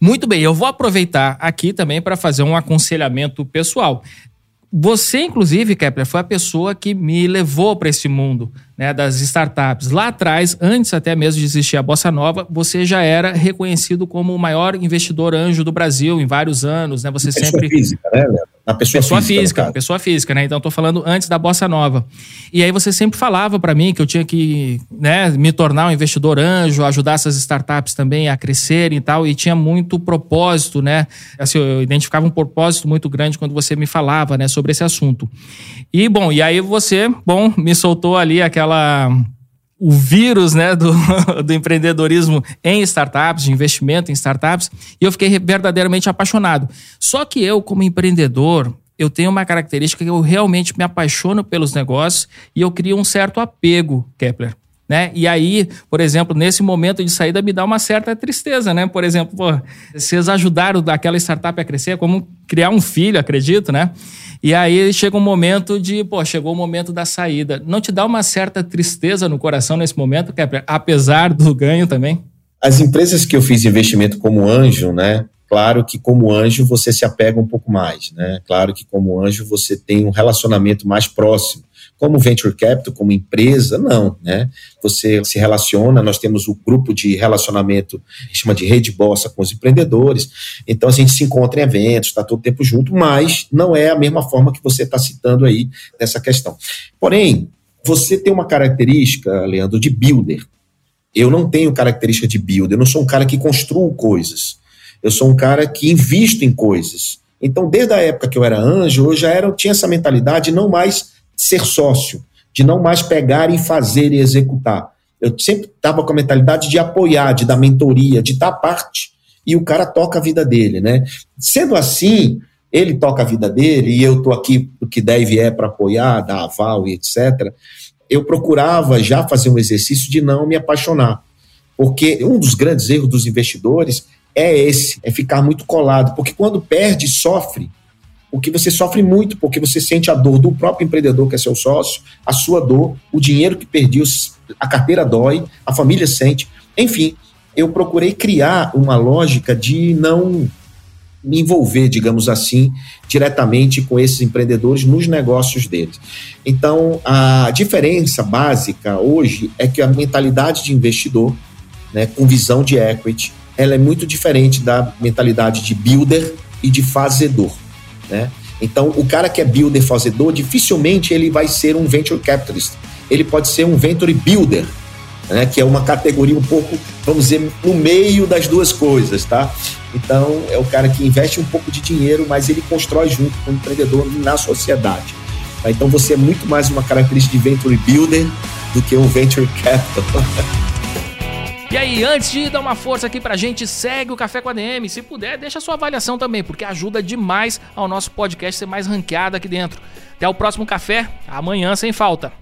Muito bem, eu vou aproveitar aqui também para fazer um aconselhamento pessoal. Você, inclusive, Kepler, foi a pessoa que me levou para esse mundo né, das startups. Lá atrás, antes até mesmo de existir a Bossa Nova, você já era reconhecido como o maior investidor anjo do Brasil em vários anos, né? Você pessoa sempre física, né? Na pessoa, pessoa física, física pessoa física, né? Então estou falando antes da Bossa Nova. E aí você sempre falava para mim que eu tinha que, né, me tornar um investidor anjo, ajudar essas startups também a crescerem e tal, e tinha muito propósito, né? Assim, eu identificava um propósito muito grande quando você me falava, né, sobre esse assunto. E bom, e aí você, bom, me soltou ali aquela o vírus né, do, do empreendedorismo em startups, de investimento em startups, e eu fiquei verdadeiramente apaixonado. Só que eu, como empreendedor, eu tenho uma característica que eu realmente me apaixono pelos negócios e eu crio um certo apego, Kepler. Né? E aí, por exemplo, nesse momento de saída me dá uma certa tristeza, né? Por exemplo, pô, vocês ajudaram aquela startup a crescer, como criar um filho, acredito, né? E aí chega um momento de, pô, chegou o momento da saída. Não te dá uma certa tristeza no coração nesse momento, Kepler, apesar do ganho também? As empresas que eu fiz investimento como anjo, né? Claro que como anjo você se apega um pouco mais, né? Claro que como anjo você tem um relacionamento mais próximo. Como venture capital, como empresa, não, né? Você se relaciona, nós temos o grupo de relacionamento que chama de rede bossa com os empreendedores. Então a gente se encontra em eventos, está todo tempo junto, mas não é a mesma forma que você está citando aí nessa questão. Porém, você tem uma característica, Leandro, de builder. Eu não tenho característica de builder, eu não sou um cara que construo coisas. Eu sou um cara que invisto em coisas. Então, desde a época que eu era anjo, eu já era, eu tinha essa mentalidade não mais ser sócio, de não mais pegar e fazer e executar. Eu sempre estava com a mentalidade de apoiar, de dar mentoria, de dar parte, e o cara toca a vida dele, né? Sendo assim, ele toca a vida dele e eu estou aqui o que deve é para apoiar, dar aval e etc. Eu procurava já fazer um exercício de não me apaixonar, porque um dos grandes erros dos investidores é esse, é ficar muito colado, porque quando perde, sofre, porque você sofre muito, porque você sente a dor do próprio empreendedor que é seu sócio, a sua dor, o dinheiro que perdeu, a carteira dói, a família sente. Enfim, eu procurei criar uma lógica de não me envolver, digamos assim, diretamente com esses empreendedores nos negócios deles. Então, a diferença básica hoje é que a mentalidade de investidor, né, com visão de equity, ela é muito diferente da mentalidade de builder e de fazedor. Né? Então, o cara que é builder, fazedor, dificilmente ele vai ser um venture capitalist. Ele pode ser um venture builder, né? que é uma categoria um pouco, vamos dizer, no meio das duas coisas, tá? Então, é o cara que investe um pouco de dinheiro, mas ele constrói junto com o empreendedor na sociedade. Tá? Então, você é muito mais uma característica de venture builder do que um venture capital. E aí, antes de dar uma força aqui pra gente, segue o Café com a DM. Se puder, deixa sua avaliação também, porque ajuda demais ao nosso podcast ser mais ranqueado aqui dentro. Até o próximo café, amanhã sem falta.